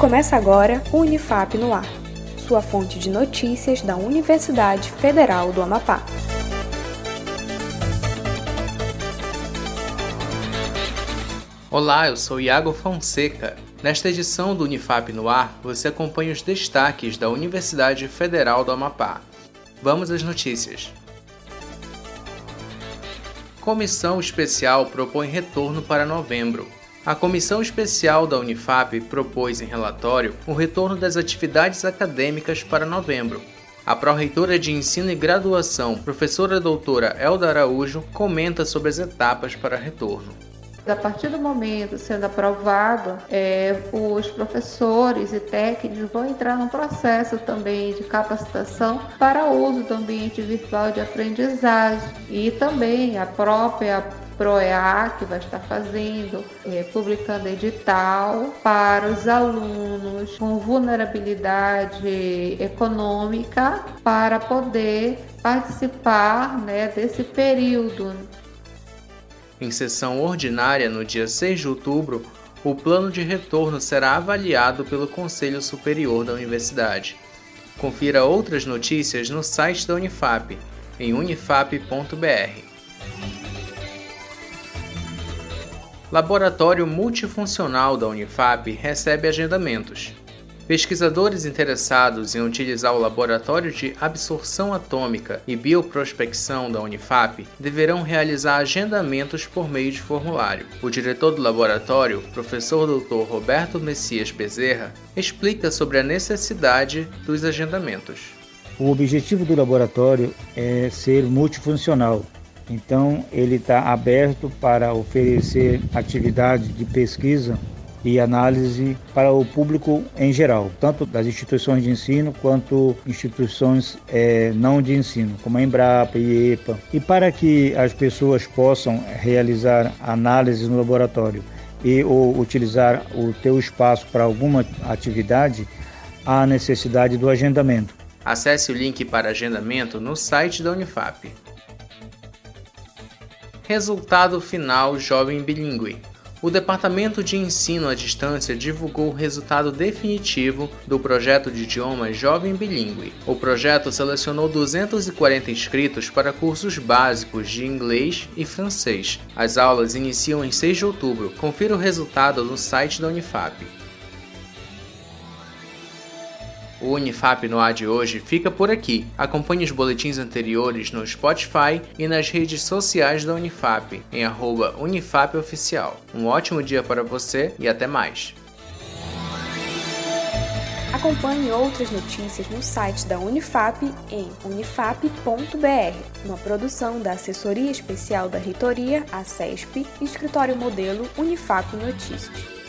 Começa agora o Unifap no Ar, sua fonte de notícias da Universidade Federal do Amapá. Olá, eu sou Iago Fonseca. Nesta edição do Unifap no Ar, você acompanha os destaques da Universidade Federal do Amapá. Vamos às notícias. Comissão Especial propõe retorno para novembro. A Comissão Especial da Unifap propôs em relatório o retorno das atividades acadêmicas para novembro. A pró-reitora de Ensino e Graduação, professora doutora Elda Araújo, comenta sobre as etapas para retorno. A partir do momento sendo aprovado, é, os professores e técnicos vão entrar num processo também de capacitação para uso do ambiente virtual de aprendizagem e também a própria PROEA, que vai estar fazendo, é, publicando edital para os alunos com vulnerabilidade econômica para poder participar né, desse período. Em sessão ordinária no dia 6 de outubro, o plano de retorno será avaliado pelo Conselho Superior da Universidade. Confira outras notícias no site da Unifap, em unifap.br. Laboratório Multifuncional da Unifap recebe agendamentos. Pesquisadores interessados em utilizar o Laboratório de Absorção Atômica e Bioprospecção da Unifap deverão realizar agendamentos por meio de formulário. O diretor do laboratório, professor Dr. Roberto Messias Bezerra, explica sobre a necessidade dos agendamentos. O objetivo do laboratório é ser multifuncional, então, ele está aberto para oferecer atividade de pesquisa e análise para o público em geral, tanto das instituições de ensino quanto instituições é, não de ensino, como a Embrapa e EPA. E para que as pessoas possam realizar análises no laboratório e ou utilizar o teu espaço para alguma atividade, há necessidade do agendamento. Acesse o link para agendamento no site da Unifap. Resultado final Jovem Bilingue. O Departamento de Ensino à Distância divulgou o resultado definitivo do projeto de idioma Jovem Bilingue. O projeto selecionou 240 inscritos para cursos básicos de inglês e francês. As aulas iniciam em 6 de outubro. Confira o resultado no site da Unifap. O Unifap no ar de hoje fica por aqui. Acompanhe os boletins anteriores no Spotify e nas redes sociais da Unifap, em UnifapOficial. Um ótimo dia para você e até mais. Acompanhe outras notícias no site da Unifap em unifap.br, uma produção da Assessoria Especial da Reitoria, a CESP, Escritório Modelo Unifap Notícias.